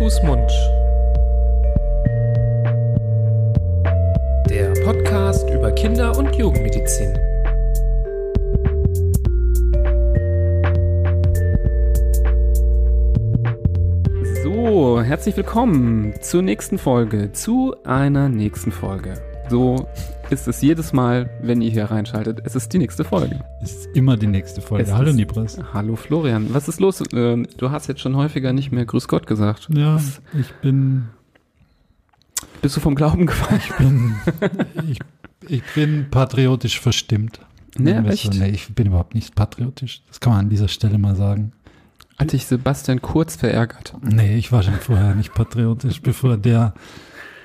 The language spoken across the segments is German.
Fuß, Mund. Der Podcast über Kinder- und Jugendmedizin. So, herzlich willkommen zur nächsten Folge, zu einer nächsten Folge. So ist es jedes Mal, wenn ihr hier reinschaltet. Es ist die nächste Folge. Es ist immer die nächste Folge. Es Hallo Nibras. Hallo Florian, was ist los? Ähm, Du hast jetzt schon häufiger nicht mehr Grüß Gott gesagt. Ja, Was- ich bin, Bist du vom Glauben gefallen? ich bin, ich, ich bin patriotisch verstimmt. Es echt? Nee, ich bin überhaupt nicht patriotisch. Das kann man an dieser Stelle mal sagen. Hat dich Sebastian Kurz verärgert? Nee, ich war schon vorher nicht patriotisch, bevor der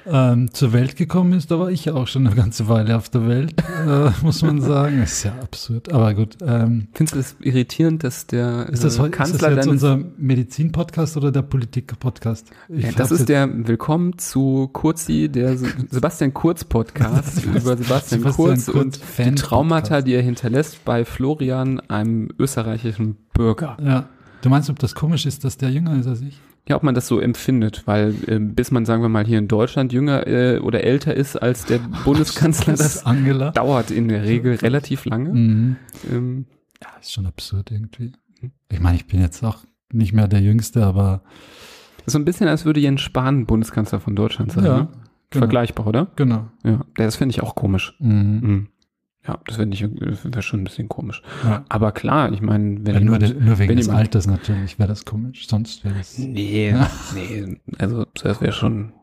ähm, zur Welt gekommen ist. Da war ich ja auch schon eine ganze Weile auf der Welt, äh, muss man sagen. Das ist ja absurd. Aber gut. Ähm, Findest du es irritierend, dass der ist, das, äh, heu- ist das Kanzler jetzt unser Medizin-Podcast oder der Politiker-Podcast? Ich Ja, das ist der Willkommen zu Kurzi, der Se- Sebastian Kurz Podcast über Sebastian, Sebastian Kurz, Kurz und die Fan Traumata, Podcast. die er hinterlässt bei Florian, einem österreichischen Bürger. Ja. Du meinst, ob das komisch ist, dass der jünger ist als ich? Ja, ob man das so empfindet, weil äh, bis man, sagen wir mal, hier in Deutschland jünger äh, oder älter ist als der Bundeskanzler, das Angela. dauert in der Regel relativ lange. Mhm. Ähm, Ja, ist schon absurd irgendwie. Ich meine, ich bin jetzt auch nicht mehr der Jüngste, aber so ein bisschen, als würde Jens Spahn Bundeskanzler von Deutschland sein. Ja, ne? genau. Vergleichbar, oder? genau. Ja, das finde ich auch komisch. Mhm. Mhm. Ja, das wäre schon ein bisschen komisch. Ja. Aber klar, ich meine, wenn Ja, nur, jemand- nur wegen wenn des jemand- Alters natürlich wäre das komisch. Sonst wäre das. Nee, nee, also das wäre schon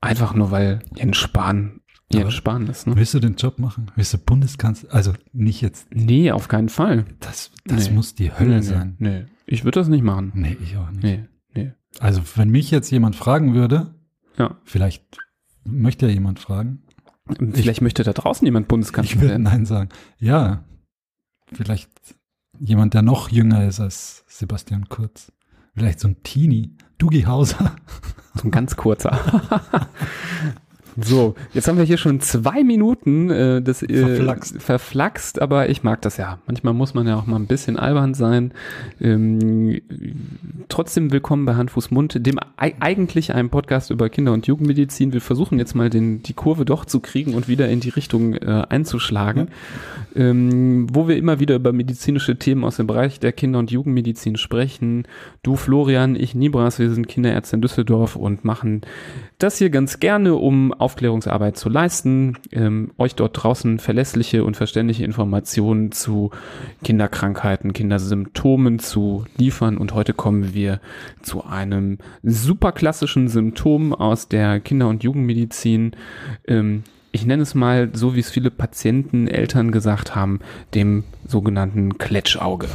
einfach nur, weil Jens Spahn Jens Spahn ist, ne? Willst du den Job machen? Willst du Bundeskanzler? Also nicht jetzt. Nee, auf keinen Fall. Das, das Nee. muss die Hölle nee, sein. Nee, nee. ich würde das nicht machen. Nee, ich auch nicht. Nee, nee. Also wenn mich jetzt jemand fragen würde, Ja. vielleicht möchte ja jemand fragen. Vielleicht möchte da draußen jemand Ich Bundeskanzler würde werden. Nein sagen. Ja, vielleicht jemand, der noch jünger ist als Sebastian Kurz. Vielleicht so ein Teenie. Dugi Hauser. So ein ganz kurzer. So, jetzt haben wir hier schon zwei Minuten äh, das äh, Verflaxt. verflaxt, aber ich mag das ja. Manchmal muss man ja auch mal ein bisschen albern sein. Ähm, trotzdem willkommen bei Hand, Fuß, Mund, dem ei- eigentlich einem Podcast über Kinder- und Jugendmedizin. Wir versuchen jetzt mal den, die Kurve doch zu kriegen und wieder in die Richtung äh, einzuschlagen, ähm, wo wir immer wieder über medizinische Themen aus dem Bereich der Kinder- und Jugendmedizin sprechen. Du, Florian, ich, Nibras, wir sind Kinderärzte in Düsseldorf und machen das hier ganz gerne, um Aufklärungsarbeit zu leisten, ähm, euch dort draußen verlässliche und verständliche Informationen zu Kinderkrankheiten, Kindersymptomen zu liefern. Und heute kommen wir zu einem super klassischen Symptom aus der Kinder- und Jugendmedizin. Ähm, ich nenne es mal so, wie es viele Patienten, Eltern gesagt haben, dem sogenannten Kletschauge.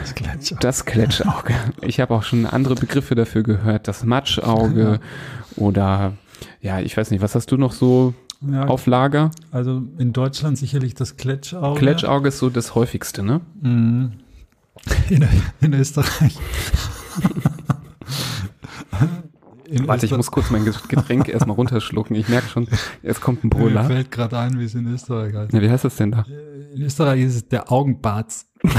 Das Gletscher. Das Kletschauge. Ich habe auch schon andere Begriffe dafür gehört. Das Matschauge oder ja, ich weiß nicht, was hast du noch so Ja, auf Lager? also in Deutschland sicherlich das Kletschauge. Kletschauge ist so das häufigste, ne? Mhm. In, in Österreich. In Warte, ich Öster- muss kurz mein Getränk erstmal runterschlucken. Ich merke schon, jetzt kommt ein Mir Brüller. fällt gerade ein, wie es in Österreich heißt. Ja, wie heißt das denn da? In Österreich ist es der Augenbarz.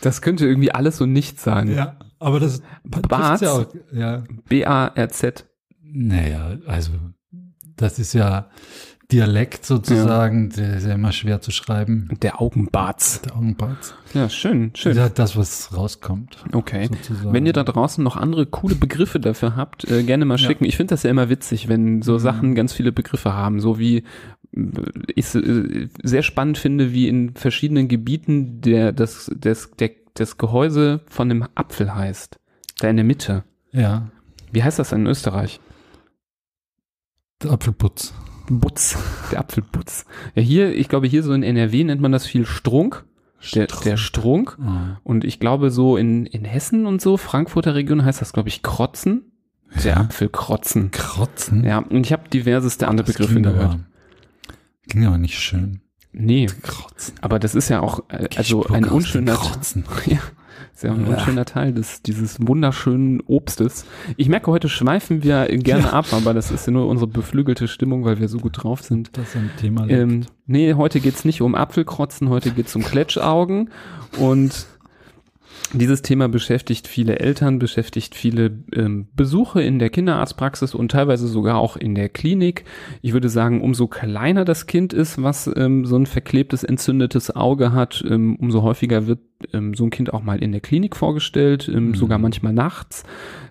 Das könnte irgendwie alles und nichts sein. Ja, aber das Barz? ja auch. Ja, B-A-R-Z. naja, also das ist ja Dialekt sozusagen, der ist ja immer schwer zu schreiben. Der Augenbarz. Der Augenbarz. Ja, schön, Das schön. halt das, was rauskommt. Okay. Sozusagen. Wenn ihr da draußen noch andere coole Begriffe dafür habt, äh, gerne mal Ja. schicken. Ich finde das ja immer witzig, wenn so Mhm. Sachen ganz viele Begriffe haben, so wie äh, ich äh, sehr spannend finde, wie in verschiedenen Gebieten der das das der, das Gehäuse von einem Apfel heißt. Da in der Mitte. Ja, Wie heißt das in Österreich? der Apfelputz. Butz, der Apfelputz. Ja, hier, ich glaube, hier so in NRW nennt man das viel Strunk. Der, der Strunk. Ah. Und ich glaube, so in, in Hessen und so, Frankfurter Region heißt das, glaube ich, Krotzen. Der Ja. Apfelkrotzen. Krotzen. Ja, und ich habe diverseste andere Das Begriffe gehört. aber, klingt aber nicht schön. Nee, Krotzen. aber das ist ja auch äh, also ein unschöner Krotzen. ja, ist ja auch ein Ja. unschöner Teil des dieses wunderschönen Obstes. Ich merke, heute schweifen wir gerne Ja. ab, aber das ist ja nur unsere beflügelte Stimmung, weil wir so gut drauf sind. Das ist ein Thema. Ähm, nee, heute geht's nicht um Apfelkrotzen, heute geht's um Kletschaugen und Dieses Thema beschäftigt viele Eltern, beschäftigt viele ähm, Besuche in der Kinderarztpraxis und teilweise sogar auch in der Klinik. Ich würde sagen, umso kleiner das Kind ist, was ähm, so ein verklebtes, entzündetes Auge hat, ähm, umso häufiger wird ähm, so ein Kind auch mal in der Klinik vorgestellt, ähm, mhm. sogar manchmal nachts,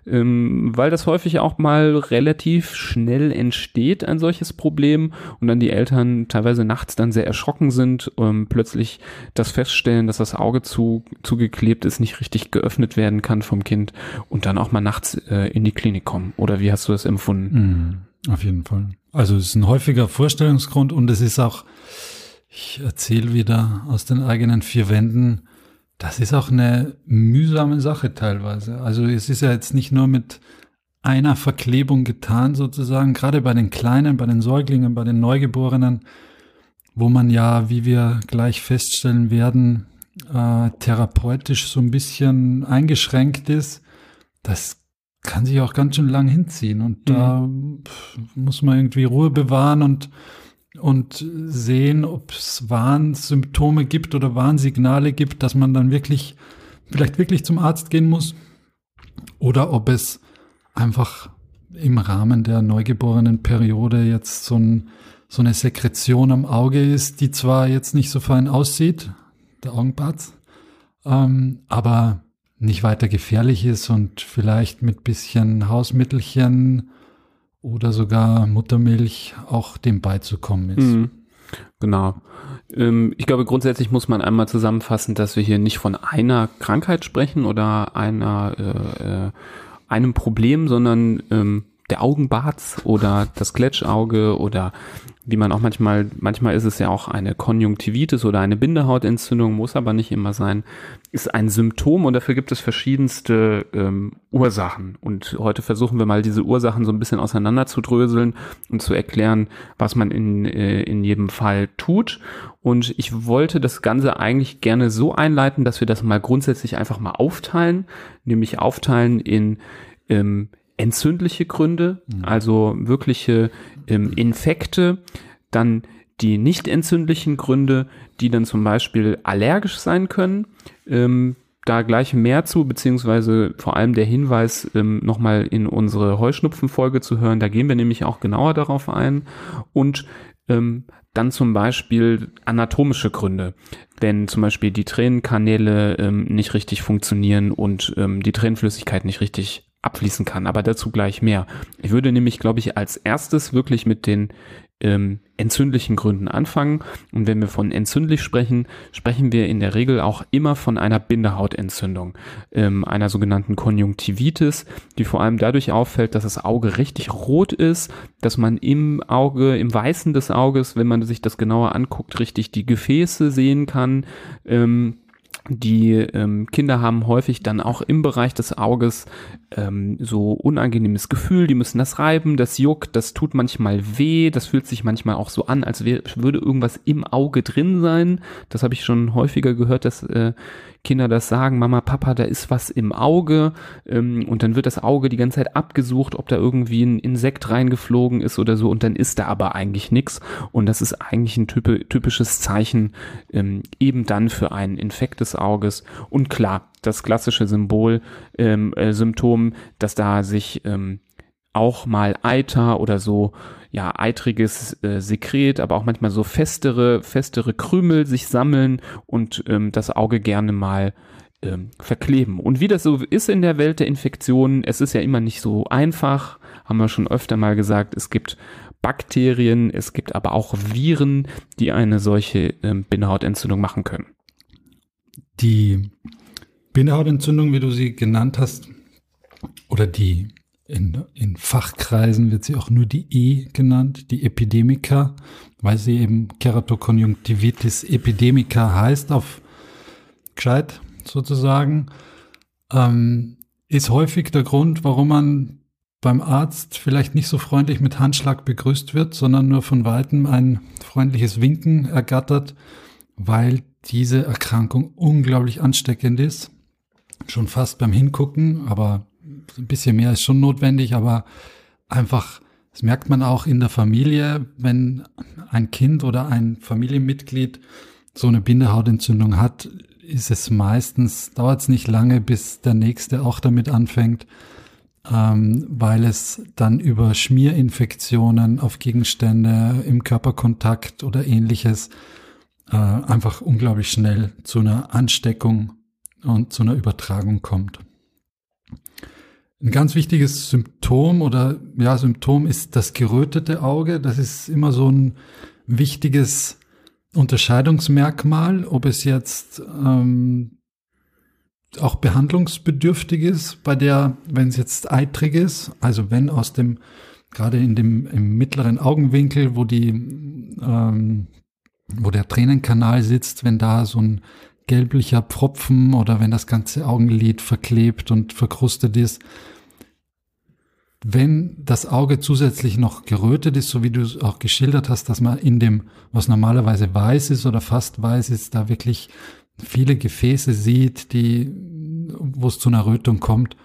ähm, weil das häufig auch mal relativ schnell entsteht, ein solches Problem und dann die Eltern teilweise nachts dann sehr erschrocken sind, ähm, plötzlich das feststellen, dass das Auge zu, zugeklebt ist, nicht richtig geöffnet werden kann vom Kind und dann auch mal nachts äh, in die Klinik kommen. Oder wie hast du das empfunden? Mhm, auf jeden Fall. Also es ist ein häufiger Vorstellungsgrund und es ist auch, ich erzähle wieder aus den eigenen vier Wänden, das ist auch eine mühsame Sache teilweise. Also es ist ja jetzt nicht nur mit einer Verklebung getan sozusagen, gerade bei den Kleinen, bei den Säuglingen, bei den Neugeborenen, wo man ja, wie wir gleich feststellen werden, äh, therapeutisch so ein bisschen eingeschränkt ist. Das kann sich auch ganz schön lang hinziehen und mhm. da muss man irgendwie Ruhe bewahren und und sehen, ob es Warnsymptome gibt oder Warnsignale gibt, dass man dann wirklich, vielleicht wirklich zum Arzt gehen muss oder ob es einfach im Rahmen der neugeborenen Periode jetzt so, ein, so eine Sekretion am Auge ist, die zwar jetzt nicht so fein aussieht, der Augenbart, ähm, aber nicht weiter gefährlich ist und vielleicht mit bisschen Hausmittelchen oder sogar Muttermilch auch dem beizukommen ist. Mhm. Genau. Ähm, ich glaube, grundsätzlich muss man einmal zusammenfassen, dass wir hier nicht von einer Krankheit sprechen oder einer, äh, äh, einem Problem, sondern ähm, der Augenbarz oder das Kletschauge oder wie man auch manchmal, manchmal ist es ja auch eine Konjunktivitis oder eine Bindehautentzündung, muss aber nicht immer sein, ist ein Symptom und dafür gibt es verschiedenste ähm, Ursachen. Und heute versuchen wir mal diese Ursachen so ein bisschen auseinander und zu erklären, was man in, äh, in jedem Fall tut. Und ich wollte das Ganze eigentlich gerne so einleiten, dass wir das mal grundsätzlich einfach mal aufteilen, nämlich aufteilen in ähm, entzündliche Gründe, mhm. also wirkliche ähm, Infekte, dann die nicht entzündlichen Gründe, die dann zum Beispiel allergisch sein können. Ähm, da gleich mehr zu, beziehungsweise vor allem der Hinweis, ähm, nochmal in unsere Heuschnupfenfolge zu hören. Da gehen wir nämlich auch genauer darauf ein. Und ähm, dann zum Beispiel anatomische Gründe, wenn zum Beispiel die Tränenkanäle ähm, nicht richtig funktionieren und ähm, die Tränenflüssigkeit nicht richtig abfließen kann. Aber dazu gleich mehr. Ich würde nämlich, glaube ich, als erstes wirklich mit den ähm, entzündlichen Gründen anfangen. Und wenn wir von entzündlich sprechen, sprechen wir in der Regel auch immer von einer Bindehautentzündung, ähm, einer sogenannten Konjunktivitis, die vor allem dadurch auffällt, dass das Auge richtig rot ist, dass man im Auge, im Weißen des Auges, wenn man sich das genauer anguckt, richtig die Gefäße sehen kann. Ähm, die ähm, Kinder haben häufig dann auch im Bereich des Auges ähm, so unangenehmes Gefühl, die müssen das reiben, das juckt, das tut manchmal weh, das fühlt sich manchmal auch so an, als wär, würde irgendwas im Auge drin sein. Das habe ich schon häufiger gehört, dass äh, Kinder das sagen, Mama, Papa, da ist was im Auge ähm, und dann wird das Auge die ganze Zeit abgesucht, ob da irgendwie ein Insekt reingeflogen ist oder so und dann ist da aber eigentlich nichts und das ist eigentlich ein typ typisches Zeichen ähm, eben dann für einen Infekt des Auges. Und klar, das klassische Symbol, ähm, äh, Symptom, dass da sich ähm, auch mal Eiter oder so ja eitriges äh, Sekret, aber auch manchmal so festere festere Krümel sich sammeln und ähm, das Auge gerne mal ähm, verkleben. Und wie das so ist in der Welt der Infektionen, es ist ja immer nicht so einfach, haben wir schon öfter mal gesagt, es gibt Bakterien, es gibt aber auch Viren, die eine solche ähm, Bindehautentzündung machen können. Die Bindehautentzündung, wie du sie genannt hast, oder die in, in Fachkreisen wird sie auch nur die E genannt, die Epidemica, weil sie eben Keratokonjunktivitis epidemica heißt, auf gescheit sozusagen, ähm, ist häufig der Grund, warum man beim Arzt vielleicht nicht so freundlich mit Handschlag begrüßt wird, sondern nur von weitem ein freundliches Winken ergattert, weil diese Erkrankung unglaublich ansteckend ist. Schon fast beim Hingucken, aber ein bisschen mehr ist schon notwendig, aber einfach, das merkt man auch in der Familie, wenn ein Kind oder ein Familienmitglied so eine Bindehautentzündung hat, ist es meistens, dauert es nicht lange, bis der nächste auch damit anfängt, ähm, weil es dann über Schmierinfektionen auf Gegenstände im Körperkontakt oder ähnliches äh, einfach unglaublich schnell zu einer Ansteckung und zu einer Übertragung kommt. Ein ganz wichtiges Symptom oder ja, Symptom ist das gerötete Auge. Das ist immer so ein wichtiges Unterscheidungsmerkmal, ob es jetzt ähm, auch behandlungsbedürftig ist, bei der, wenn es jetzt eitrig ist, also wenn aus dem, gerade in dem im mittleren Augenwinkel, wo die, ähm, wo der Tränenkanal sitzt, wenn da so ein gelblicher Pfropfen oder wenn das ganze Augenlid verklebt und verkrustet ist, wenn das Auge zusätzlich noch gerötet ist, so wie du es auch geschildert hast, dass man in dem, was normalerweise weiß ist oder fast weiß ist, da wirklich viele Gefäße sieht, die, wo es zu einer Rötung kommt,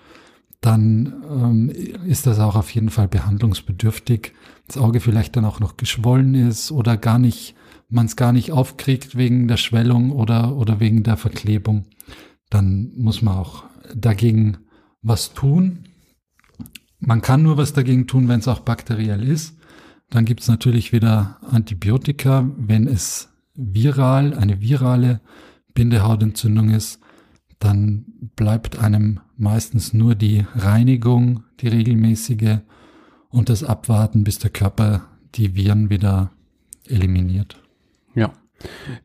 dann ähm, ist das auch auf jeden Fall behandlungsbedürftig. Das Auge vielleicht dann auch noch geschwollen ist oder gar nicht, man es gar nicht aufkriegt wegen der Schwellung oder, oder wegen der Verklebung, dann muss man auch dagegen was tun. Man kann nur was dagegen tun, wenn es auch bakteriell ist. Dann gibt es natürlich wieder Antibiotika, wenn es viral, eine virale Bindehautentzündung ist, dann bleibt einem meistens nur die Reinigung, die regelmäßige und das Abwarten, bis der Körper die Viren wieder eliminiert. Ja.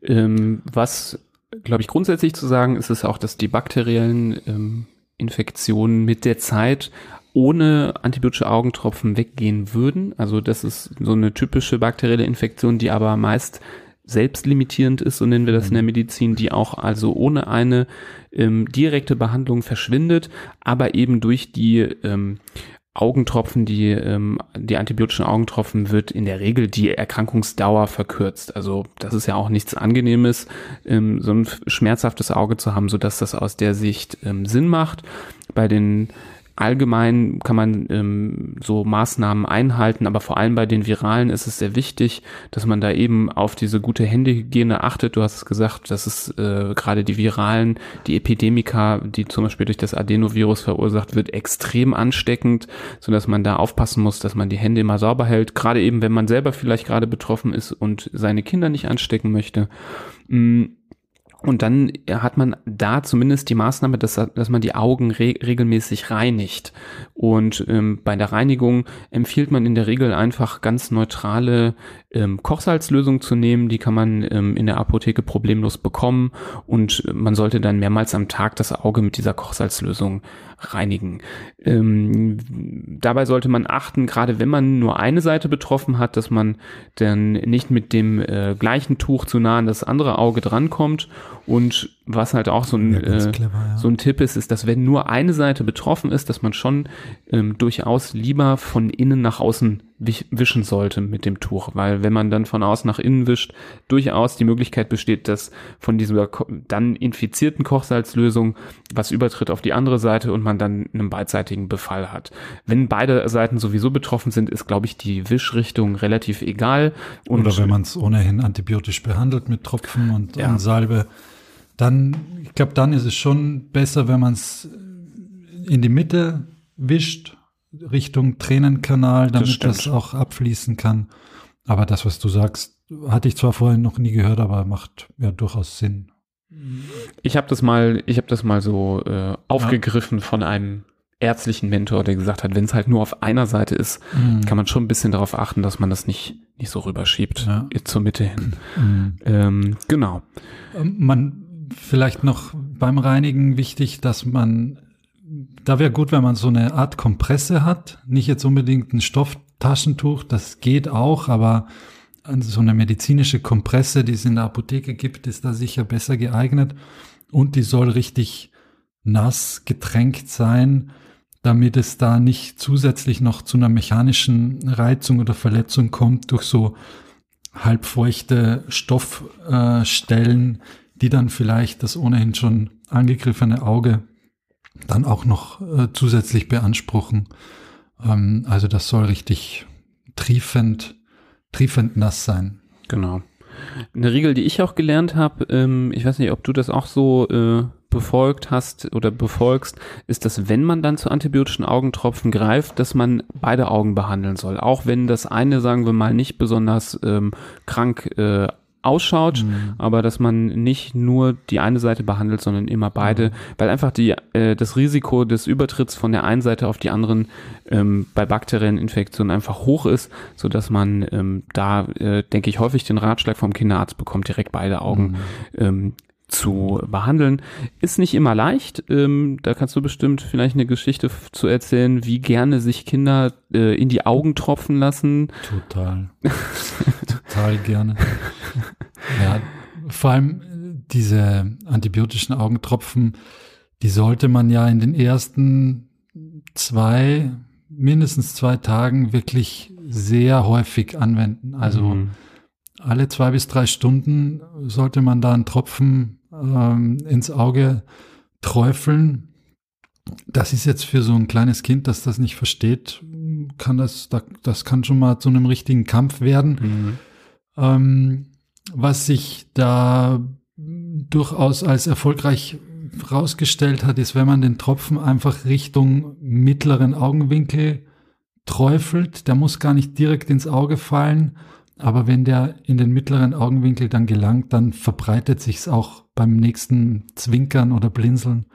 Ähm, was, glaube ich, grundsätzlich zu sagen ist, ist auch, dass die bakteriellen ähm, Infektionen mit der Zeit ohne antibiotische Augentropfen weggehen würden. Also das ist so eine typische bakterielle Infektion, die aber meist selbstlimitierend ist, so nennen wir das in der mhm. Medizin, die auch also ohne eine ähm, direkte Behandlung verschwindet, aber eben durch die ähm, Augentropfen, die, ähm, die antibiotischen Augentropfen wird in der Regel die Erkrankungsdauer verkürzt. Also das ist ja auch nichts Angenehmes, ähm, so ein schmerzhaftes Auge zu haben, so dass das aus der Sicht ähm, Sinn macht. Bei den Allgemein kann man ähm, so Maßnahmen einhalten, aber vor allem bei den Viralen ist es sehr wichtig, dass man da eben auf diese gute Händehygiene achtet. Du hast es gesagt, dass es äh, gerade die Viralen, die Epidemika, die zum Beispiel durch das Adenovirus verursacht wird, extrem ansteckend, so dass man da aufpassen muss, dass man die Hände immer sauber hält. Gerade eben, wenn man selber vielleicht gerade betroffen ist und seine Kinder nicht anstecken möchte. Mm und dann hat man da zumindest die Maßnahme, dass, dass man die Augen re regelmäßig reinigt. Und ähm, bei der Reinigung empfiehlt man in der Regel einfach ganz neutrale ähm, Kochsalzlösung zu nehmen. Die kann man ähm, in der Apotheke problemlos bekommen. Und man sollte dann mehrmals am Tag das Auge mit dieser Kochsalzlösung reinigen. Ähm, dabei sollte man achten, gerade wenn man nur eine Seite betroffen hat, dass man dann nicht mit dem äh, gleichen Tuch zu nah an das andere Auge drankommt. Und was halt auch so ein, ja, äh, clever, ja. so ein Tipp ist, ist, dass wenn nur eine Seite betroffen ist, dass man schon ähm, durchaus lieber von innen nach außen wischen sollte mit dem Tuch, weil wenn man dann von außen nach innen wischt, durchaus die Möglichkeit besteht, dass von dieser dann infizierten Kochsalzlösung was übertritt auf die andere Seite und man dann einen beidseitigen Befall hat. Wenn beide Seiten sowieso betroffen sind, ist, glaube ich, die Wischrichtung relativ egal. Und Oder wenn man es ohnehin antibiotisch behandelt mit Tropfen und, ja. und Salbe, dann, ich glaube, dann ist es schon besser, wenn man es in die Mitte wischt, Richtung Tränenkanal, damit das, das, auch abfließen kann. Aber das, was du sagst, hatte ich zwar vorhin noch nie gehört, aber macht ja durchaus Sinn. Ich habe das mal, ich habe das mal so äh, aufgegriffen ja. von einem ärztlichen Mentor, der gesagt hat, wenn es halt nur auf einer Seite ist, mhm. kann man schon ein bisschen darauf achten, dass man das nicht nicht so rüberschiebt ja. zur Mitte hin. Mhm. Ähm, genau. Ähm, man vielleicht noch beim Reinigen wichtig, dass man, da wäre gut, wenn man so eine Art Kompresse hat, nicht jetzt unbedingt ein Stofftaschentuch, das geht auch, aber so eine medizinische Kompresse, die es in der Apotheke gibt, ist da sicher besser geeignet. Und die soll richtig nass getränkt sein, damit es da nicht zusätzlich noch zu einer mechanischen Reizung oder Verletzung kommt durch so halbfeuchte Stoffstellen, äh, die dann vielleicht das ohnehin schon angegriffene Auge dann auch noch äh, zusätzlich beanspruchen. Ähm, also das soll richtig triefend, triefend nass sein. Genau. Eine Regel, die ich auch gelernt habe, ähm, ich weiß nicht, ob du das auch so äh, befolgt hast oder befolgst, ist, dass wenn man dann zu antibiotischen Augentropfen greift, dass man beide Augen behandeln soll. Auch wenn das eine, sagen wir mal, nicht besonders ähm, krank äh, ausschaut, mhm. aber dass man nicht nur die eine Seite behandelt, sondern immer beide, mhm. weil einfach die, äh, das Risiko des Übertritts von der einen Seite auf die anderen ähm, bei bakteriellen Infektionen einfach hoch ist, so dass man ähm, da, äh, denke ich, häufig den Ratschlag vom Kinderarzt bekommt, direkt beide Augen mhm. ähm, zu behandeln. Ist nicht immer leicht. Ähm, da kannst du bestimmt vielleicht eine Geschichte zu erzählen, wie gerne sich Kinder äh, in die Augen tropfen lassen. Total. Total gerne. Ja, vor allem diese antibiotischen Augentropfen, die sollte man ja in den ersten zwei, mindestens zwei Tagen wirklich sehr häufig anwenden. Also mhm. Alle zwei bis drei Stunden sollte man da einen Tropfen ähm, ins Auge träufeln. Das ist jetzt für so ein kleines Kind, das das nicht versteht, kann das, das kann schon mal zu einem richtigen Kampf werden. Mhm. Ähm, was sich da durchaus als erfolgreich rausgestellt hat, ist, wenn man den Tropfen einfach Richtung mittleren Augenwinkel träufelt, der muss gar nicht direkt ins Auge fallen, aber wenn der in den mittleren Augenwinkel dann gelangt, dann verbreitet sich's auch beim nächsten Zwinkern oder Blinzeln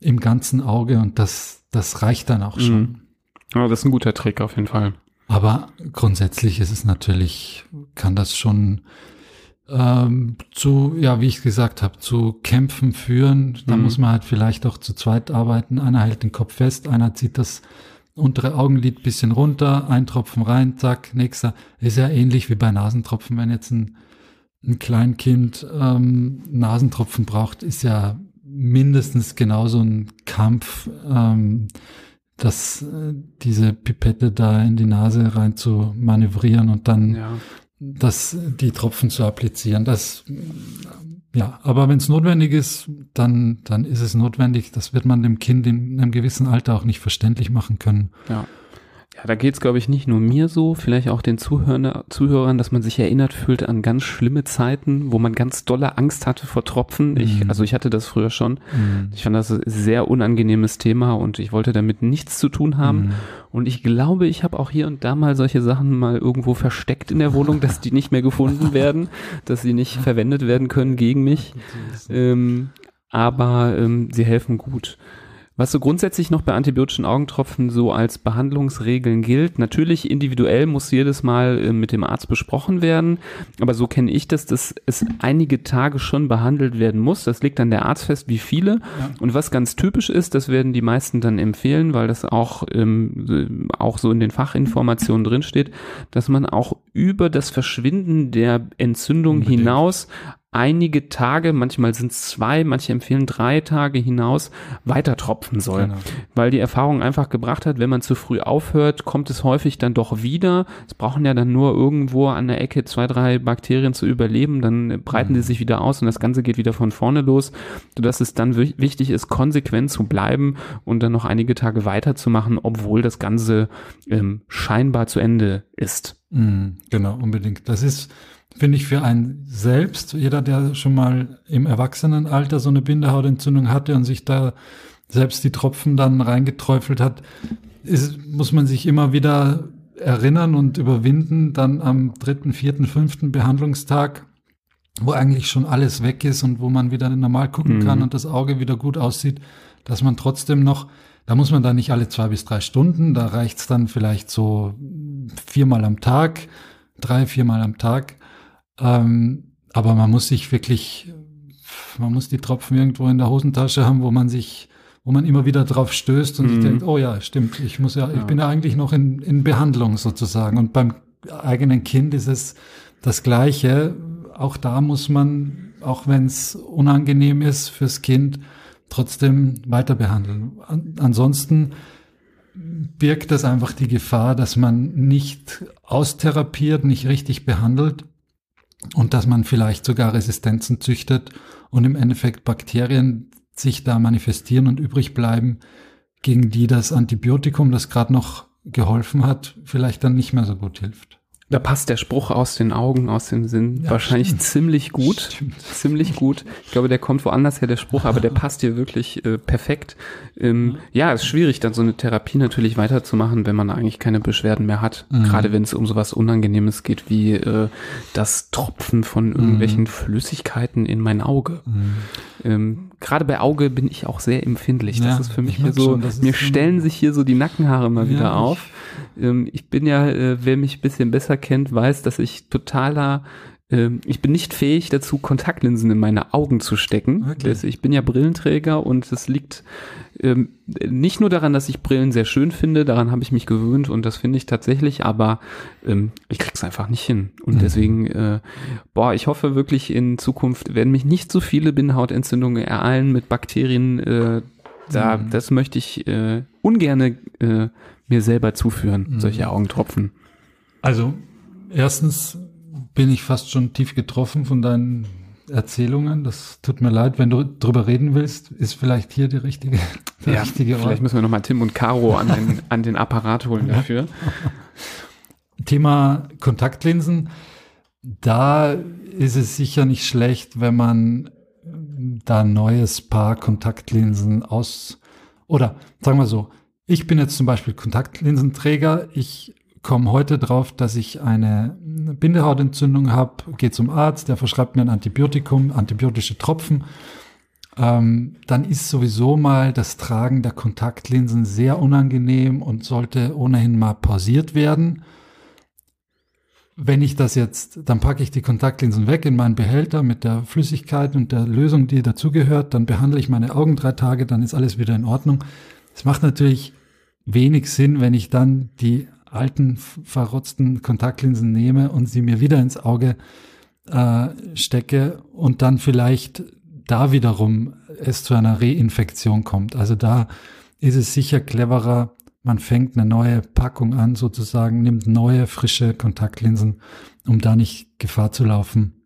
im ganzen Auge und das, das reicht dann auch schon. Mhm. Ja, das ist ein guter Trick auf jeden Fall. Aber grundsätzlich ist es natürlich, kann das schon ähm, zu, ja, wie ich gesagt habe, zu Kämpfen führen. Da mhm. muss man halt vielleicht auch zu zweit arbeiten. Einer hält den Kopf fest, einer zieht das untere Augenlid bisschen runter, ein Tropfen rein, zack, nächster. Ist ja ähnlich wie bei Nasentropfen, wenn jetzt ein, ein Kleinkind ähm, Nasentropfen braucht, ist ja mindestens genauso ein Kampf, ähm, dass äh, diese Pipette da in die Nase rein zu manövrieren und dann ja das, die Tropfen zu applizieren. Das, ja, aber wenn es notwendig ist, dann, dann ist es notwendig. Das wird man dem Kind in einem gewissen Alter auch nicht verständlich machen können. Ja. Ja, da geht's, glaube ich, nicht nur mir so, vielleicht auch den Zuhörern, Zuhörern, dass man sich erinnert fühlt an ganz schlimme Zeiten, wo man ganz dolle Angst hatte vor Tropfen. Ich, mhm. also ich hatte das früher schon. Mm. Ich fand das ein sehr unangenehmes Thema und ich wollte damit nichts zu tun haben. Mm. Und ich glaube, ich habe auch hier und da mal solche Sachen mal irgendwo versteckt in der Wohnung, dass die nicht mehr gefunden werden, dass sie nicht verwendet werden können gegen mich. Ähm, aber ähm, sie helfen gut. Was so grundsätzlich noch bei antibiotischen Augentropfen so als Behandlungsregeln gilt, natürlich individuell muss jedes Mal äh, mit dem Arzt besprochen werden, aber so kenne ich das, dass es einige Tage schon behandelt werden muss. Das legt dann der Arzt fest, wie viele. Ja. Und was ganz typisch ist, das werden die meisten dann empfehlen, weil das auch, ähm, auch so in den Fachinformationen drinsteht, dass man auch über das Verschwinden der Entzündung Unbedingt. hinaus einige Tage, manchmal sind es zwei, manche empfehlen drei Tage hinaus, weiter tropfen soll. Genau. Weil die Erfahrung einfach gebracht hat, wenn man zu früh aufhört, kommt es häufig dann doch wieder. Es brauchen ja dann nur irgendwo an der Ecke zwei, drei Bakterien zu überleben, dann breiten mhm. die sich wieder aus und das Ganze geht wieder von vorne los, sodass es dann wichtig ist, konsequent zu bleiben und dann noch einige Tage weiterzumachen, obwohl das Ganze ähm, scheinbar zu Ende ist. Mhm, genau, unbedingt. Das ist finde ich für einen selbst, jeder, der schon mal im Erwachsenenalter so eine Bindehautentzündung hatte und sich da selbst die Tropfen dann reingeträufelt hat, ist, muss man sich immer wieder erinnern und überwinden, dann am dritten, vierten, fünften Behandlungstag, wo eigentlich schon alles weg ist und wo man wieder normal gucken mhm. kann und das Auge wieder gut aussieht, dass man trotzdem noch, da muss man dann nicht alle zwei bis drei Stunden, da reicht's dann vielleicht so viermal am Tag, drei, viermal am Tag, ähm, aber man muss sich wirklich, man muss die Tropfen irgendwo in der Hosentasche haben, wo man sich, wo man immer wieder drauf stößt und mhm. sich denkt, oh ja, stimmt, ich muss ja, ja, ich bin ja eigentlich noch in, in Behandlung sozusagen. Und beim eigenen Kind ist es das Gleiche. Auch da muss man, auch wenn es unangenehm ist fürs Kind, trotzdem weiter behandeln. An, ansonsten birgt das einfach die Gefahr, dass man nicht austherapiert, nicht richtig behandelt und dass man vielleicht sogar Resistenzen züchtet und im Endeffekt Bakterien sich da manifestieren und übrig bleiben, gegen die das Antibiotikum, das gerade noch geholfen hat, vielleicht dann nicht mehr so gut hilft. Da passt der Spruch aus den Augen, aus dem Sinn Ja, wahrscheinlich stimmt. ziemlich gut. Stimmt. Ziemlich gut. Ich glaube, der kommt woanders her, der Spruch, aber der passt hier wirklich äh, perfekt. Ähm, ja, ist schwierig, dann so eine Therapie natürlich weiterzumachen, wenn man eigentlich keine Beschwerden mehr hat. Mhm. Gerade wenn es um sowas Unangenehmes geht, wie äh, das Tropfen von irgendwelchen Flüssigkeiten in mein Auge. Mhm. Ähm, Gerade bei Auge bin ich auch sehr empfindlich. Das Ja, ist für mich ich hier so, schon, das mir stellen sich hier so die Nackenhaare mal Ja, wieder auf. Ähm, ich bin ja, äh, wer mich ein bisschen besser kennt, weiß, dass ich totaler ich bin nicht fähig dazu, Kontaktlinsen in meine Augen zu stecken. Das, ich bin ja Brillenträger und es liegt ähm, nicht nur daran, dass ich Brillen sehr schön finde, daran habe ich mich gewöhnt und das finde ich tatsächlich, aber ähm, ich krieg's einfach nicht hin. Und Mhm. deswegen, äh, boah, ich hoffe wirklich in Zukunft werden mich nicht so viele Bindehautentzündungen ereilen mit Bakterien. Äh, da, Mhm. das möchte ich äh, ungerne äh, mir selber zuführen, Mhm. solche Augentropfen. Also, erstens bin ich fast schon tief getroffen von deinen Erzählungen. Das tut mir leid, wenn du drüber reden willst, ist vielleicht hier die richtige, der Ja, richtige vielleicht Ort. müssen wir nochmal Tim und Caro an den, an den Apparat holen dafür. Thema Kontaktlinsen. Da ist es sicher nicht schlecht, wenn man da ein neues Paar Kontaktlinsen aus, oder sagen wir so, ich bin jetzt zum Beispiel Kontaktlinsenträger. Ich komme heute drauf, dass ich eine Bindehautentzündung habe, gehe zum Arzt, der verschreibt mir ein Antibiotikum, antibiotische Tropfen. Ähm, dann ist sowieso mal das Tragen der Kontaktlinsen sehr unangenehm und sollte ohnehin mal pausiert werden. Wenn ich das jetzt, dann packe ich die Kontaktlinsen weg in meinen Behälter mit der Flüssigkeit und der Lösung, die dazugehört, dann behandle ich meine Augen drei Tage, dann ist alles wieder in Ordnung. Es macht natürlich wenig Sinn, wenn ich dann die alten, verrotzten Kontaktlinsen nehme und sie mir wieder ins Auge äh, stecke und dann vielleicht da wiederum es zu einer Reinfektion kommt. Also da ist es sicher cleverer, man fängt eine neue Packung an, sozusagen, nimmt neue, frische Kontaktlinsen, um da nicht Gefahr zu laufen,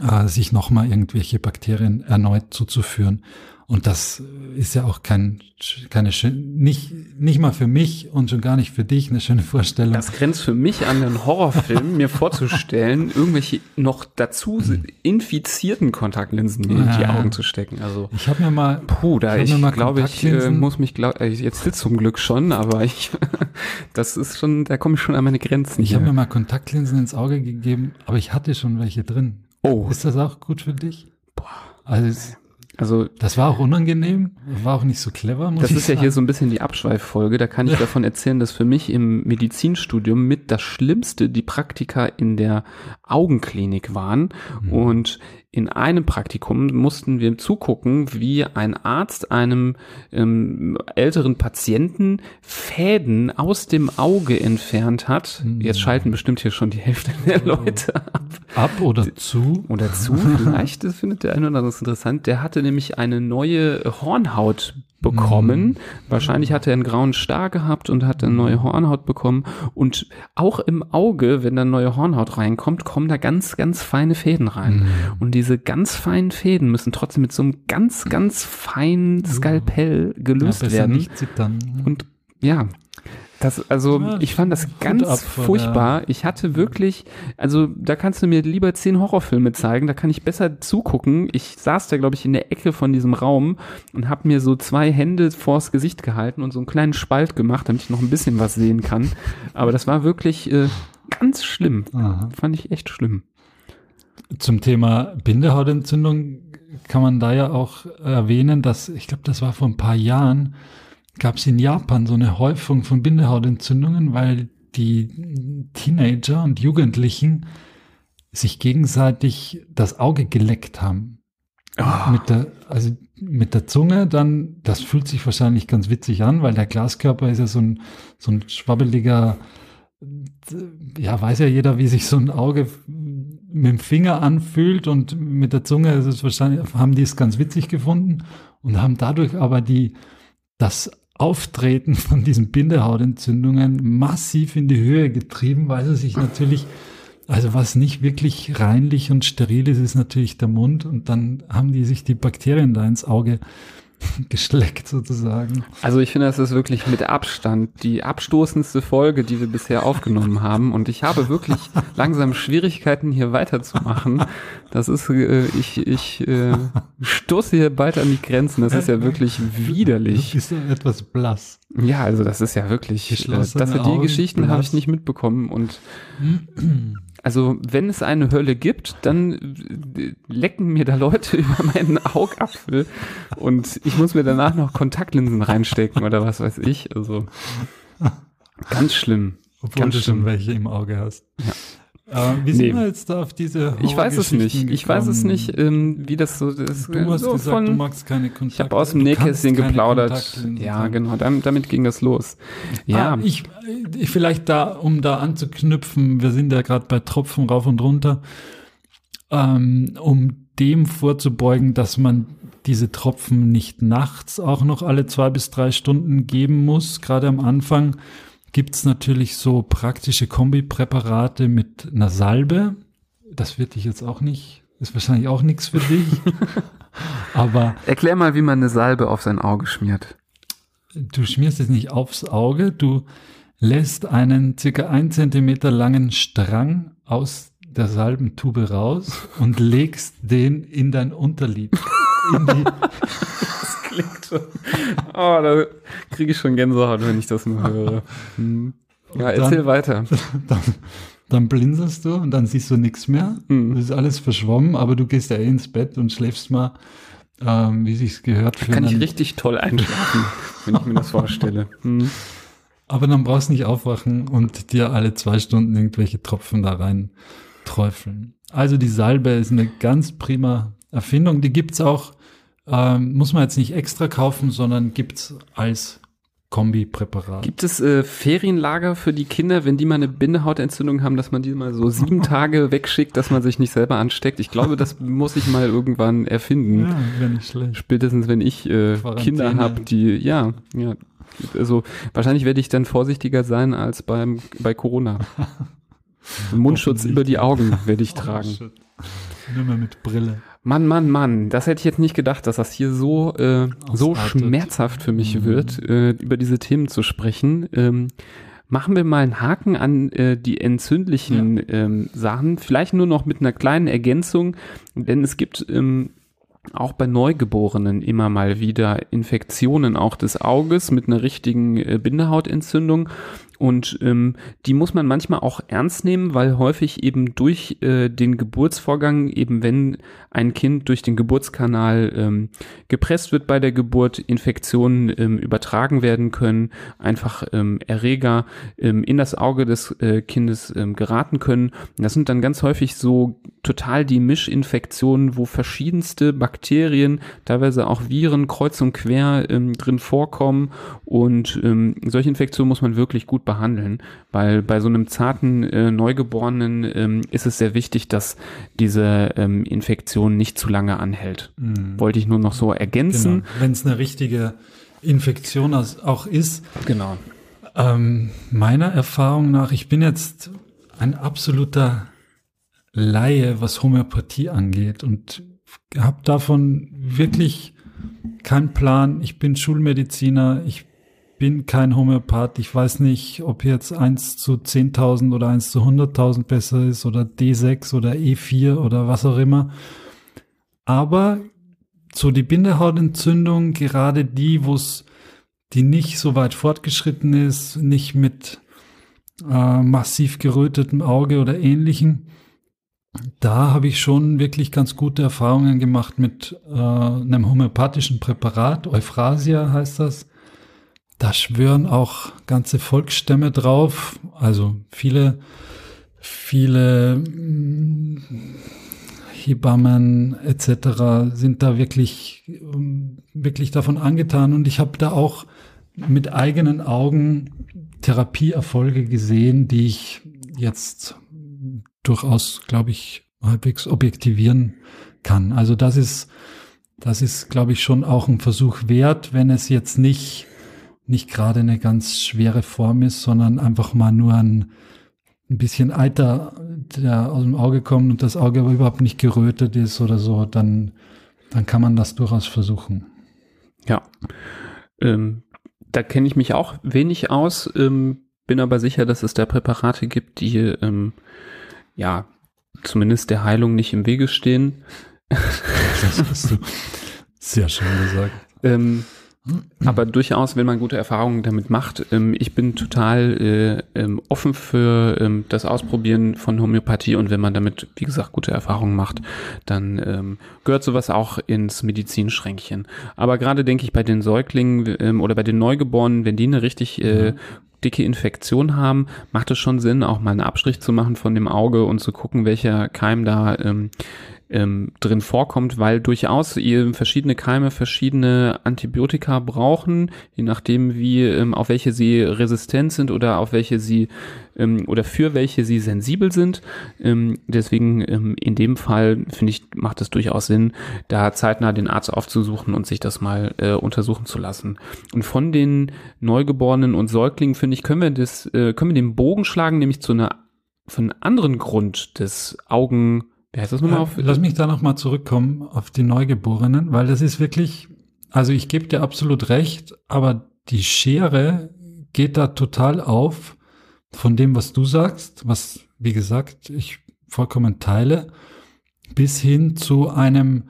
äh, sich nochmal irgendwelche Bakterien erneut zuzuführen. Und das ist ja auch kein, keine schön, nicht, nicht mal für mich und schon gar nicht für dich eine schöne Vorstellung. Das grenzt für mich an einen Horrorfilm, mir vorzustellen, irgendwelche noch dazu infizierten Kontaktlinsen mir in die. Augen zu stecken. Also, ich habe mir mal, puh, da Ich ich, glaube, ich äh, muss mich, glaub, äh, jetzt sitzt zum Glück schon, aber ich, das ist schon, da komme ich schon an meine Grenzen. ich habe mir mal Kontaktlinsen ins Auge gegeben, aber ich hatte schon welche drin. oh, Ist das auch gut für dich? Boah. Also also das war auch unangenehm, war auch nicht so clever. Das ist ja sagen. hier so ein bisschen die Abschweiffolge. Da kann ich davon erzählen, dass für mich im Medizinstudium mit das Schlimmste die Praktika in der Augenklinik waren. Mhm. Und in einem Praktikum mussten wir zugucken, wie ein Arzt einem ähm, älteren Patienten Fäden aus dem Auge entfernt hat. Mhm. Jetzt schalten bestimmt hier schon die Hälfte der Leute ab. ab oder zu. Und dazu, vielleicht das findet der eine oder andere interessant, der hatte nämlich eine neue Hornhaut bekommen. Mhm. Wahrscheinlich hat er einen grauen Star gehabt und hat eine neue Hornhaut bekommen. Und auch im Auge, wenn da neue Hornhaut reinkommt, kommen da ganz, ganz feine Fäden rein. Mhm. Und diese ganz feinen Fäden müssen trotzdem mit so einem ganz, ganz feinen Skalpell Ja, gelöst besser werden. nicht zittern. Und ja, das, also Ja, ich fand das ganz ab furchtbar. Ich hatte wirklich, also da kannst du mir lieber zehn Horrorfilme zeigen, da kann ich besser zugucken. Ich saß da, glaube ich, in der Ecke von diesem Raum und habe mir so zwei Hände vors Gesicht gehalten und so einen kleinen Spalt gemacht, damit ich noch ein bisschen was sehen kann. Aber das war wirklich äh, ganz schlimm. Aha. Fand ich echt schlimm. Zum Thema Bindehautentzündung kann man da ja auch erwähnen, dass, ich glaube, das war vor ein paar Jahren, gab es in Japan so eine Häufung von Bindehautentzündungen, weil die Teenager und Jugendlichen sich gegenseitig das Auge geleckt haben. Ah. Mit der, also mit der Zunge dann, das fühlt sich wahrscheinlich ganz witzig an, weil der Glaskörper ist ja so ein, so ein schwabbeliger, ja, weiß ja jeder, wie sich so ein Auge mit dem Finger anfühlt und mit der Zunge ist es wahrscheinlich, haben die es ganz witzig gefunden und haben dadurch aber die, das Auftreten von diesen Bindehautentzündungen massiv in die Höhe getrieben, weil sie sich natürlich, also was nicht wirklich reinlich und steril ist, ist natürlich der Mund und dann haben die sich die Bakterien da ins Auge geschleckt sozusagen. Also ich finde, das ist wirklich mit Abstand die abstoßendste Folge, die wir bisher aufgenommen haben. Und ich habe wirklich langsam Schwierigkeiten, hier weiterzumachen. Das ist, äh, ich, ich äh, stoße hier bald an die Grenzen. Das ist ja wirklich widerlich. Du bist ja etwas blass. Ja, also das ist ja wirklich, äh, dass die Augen, Geschichten habe ich nicht mitbekommen. Und also wenn es eine Hölle gibt, dann äh, lecken mir da Leute über meinen Augapfel und ich muss mir danach noch Kontaktlinsen reinstecken oder was weiß ich. Also ganz schlimm. Obwohl Ganz du schon schlimm. welche im Auge hast. Ja. Äh, wie sind Nee. wir jetzt da auf diese Ich weiß es nicht. Horrorgeschichten Ich weiß es gekommen? nicht, ähm, wie das so ist. Du hast so gesagt, du magst keine Kontakte. ich habe aus dem Nähkästchen geplaudert. Ja, genau. Damit, damit ging das los. Ja, Ah, ich, ich vielleicht da, um da anzuknüpfen, wir sind ja gerade bei Tropfen rauf und runter, ähm, um dem vorzubeugen, dass man diese Tropfen nicht nachts auch noch alle zwei bis drei Stunden geben muss. Gerade am Anfang gibt's natürlich so praktische Kombipräparate mit einer Salbe. Das wird dich jetzt auch nicht, ist wahrscheinlich auch nichts für dich. Aber erklär mal, wie man eine Salbe auf sein Auge schmiert. Du schmierst es nicht aufs Auge, du lässt einen circa ein Zentimeter langen Strang aus der Salbentube raus und legst den in dein Unterlid. Das klingt schon. Oh, da kriege ich schon Gänsehaut, wenn ich das nur höre. Hm. Ja, erzähl dann- weiter. dann, dann blinzelst du und dann siehst du nichts mehr. Mhm. Das ist alles verschwommen, aber du gehst ja eh ins Bett und schläfst mal, ähm, wie sich's gehört. Für Kann ich richtig toll einschlafen, wenn ich mir das vorstelle. Hm. Aber dann brauchst du nicht aufwachen und dir alle zwei Stunden irgendwelche Tropfen da rein träufeln. Also die Salbe ist eine ganz prima Erfindung. Die gibt's auch, ähm, muss man jetzt nicht extra kaufen, sondern gibt's als Kombipräparat. Gibt es äh, Ferienlager für die Kinder, wenn die mal eine Bindehautentzündung haben, dass man die mal so sieben Tage wegschickt, dass man sich nicht selber ansteckt? Ich glaube, das muss ich mal irgendwann erfinden. Ja, nicht schlecht. Spätestens, wenn ich äh. Kinder habe, die, ja, ja. Also wahrscheinlich werde ich dann vorsichtiger sein als beim bei Corona. Mundschutz über die Augen werde ich tragen. Oh. Nur mehr mit Brille. Mann, Mann, Mann, das hätte ich jetzt nicht gedacht, dass das hier so, äh, so schmerzhaft für mich Mhm. wird, äh, über diese Themen zu sprechen. Ähm, machen wir mal einen Haken an äh, die entzündlichen ähm, Sachen, vielleicht nur noch mit einer kleinen Ergänzung, denn es gibt ähm, auch bei Neugeborenen immer mal wieder Infektionen auch des Auges mit einer richtigen äh, Bindehautentzündung. Und ähm, die muss man manchmal auch ernst nehmen, weil häufig eben durch äh, den Geburtsvorgang, eben wenn ein Kind durch den Geburtskanal ähm, gepresst wird bei der Geburt, Infektionen ähm, übertragen werden können, einfach ähm, Erreger ähm, in das Auge des äh, Kindes ähm, geraten können. Das sind dann ganz häufig so total die Mischinfektionen, wo verschiedenste Bakterien, teilweise auch Viren kreuz und quer ähm, drin vorkommen. Und ähm, solche Infektionen muss man wirklich gut behandeln, weil bei so einem zarten äh, Neugeborenen ähm, ist es sehr wichtig, dass diese ähm, Infektion nicht zu lange anhält. Mhm. Wollte ich nur noch so ergänzen. Genau. Wenn es eine richtige Infektion auch ist, Genau. Ähm, meiner Erfahrung nach, ich bin jetzt ein absoluter Laie, was Homöopathie angeht und habe davon wirklich keinen Plan. Ich bin Schulmediziner, ich bin kein Homöopath. Ich weiß nicht, ob jetzt 1 zu 10.000 oder 1 zu 100.000 besser ist oder D6 oder E4 oder was auch immer. Aber so die Bindehautentzündung, gerade die, wo es die nicht so weit fortgeschritten ist, nicht mit äh, massiv gerötetem Auge oder ähnlichem. Da habe ich schon wirklich ganz gute Erfahrungen gemacht mit äh, einem homöopathischen Präparat, Euphrasia heißt das. Da schwören auch ganze Volksstämme drauf, also viele, viele mm, Hebammen etc. sind da wirklich, ähm, wirklich davon angetan und ich habe da auch mit eigenen Augen Therapieerfolge gesehen, die ich jetzt durchaus, glaube ich, halbwegs objektivieren kann. Also das ist, das ist, glaube ich, schon auch ein Versuch wert, wenn es jetzt nicht, nicht gerade eine ganz schwere Form ist, sondern einfach mal nur ein, ein bisschen Eiter, der aus dem Auge kommt und das Auge aber überhaupt nicht gerötet ist oder so, dann, dann kann man das durchaus versuchen. Ja. Ähm, da kenne ich mich auch wenig aus, ähm, bin aber sicher, dass es da Präparate gibt, die ähm, ja zumindest der Heilung nicht im Wege stehen. Das hast du sehr schön gesagt. Ähm, aber durchaus, wenn man gute Erfahrungen damit macht, ähm, ich bin total äh, ähm, offen für ähm, das Ausprobieren von Homöopathie und wenn man damit, wie gesagt, gute Erfahrungen macht, dann gehört sowas auch ins Medizinschränkchen. Aber gerade denke ich bei den Säuglingen oder bei den Neugeborenen, wenn die eine richtig Mhm. dicke Infektion haben, macht es schon Sinn, auch mal einen Abstrich zu machen von dem Auge und zu gucken, welcher Keim da ähm, ähm, drin vorkommt, weil durchaus ihr verschiedene Keime verschiedene Antibiotika brauchen, je nachdem wie ähm, auf welche sie resistent sind oder auf welche sie ähm, oder für welche sie sensibel sind. Ähm, deswegen ähm, in dem Fall finde ich macht es durchaus Sinn, da zeitnah den Arzt aufzusuchen und sich das mal äh, untersuchen zu lassen. Und von den Neugeborenen und Säuglingen finde ich können wir das äh, können wir den Bogen schlagen, nämlich zu einer von anderen Grund des Augen wie heißt das nochmal auf? Äh, Lass mich da nochmal zurückkommen auf die Neugeborenen, weil das ist wirklich, also ich gebe dir absolut recht, aber die Schere geht da total auf von dem, was du sagst, was, wie gesagt, ich vollkommen teile, bis hin zu einem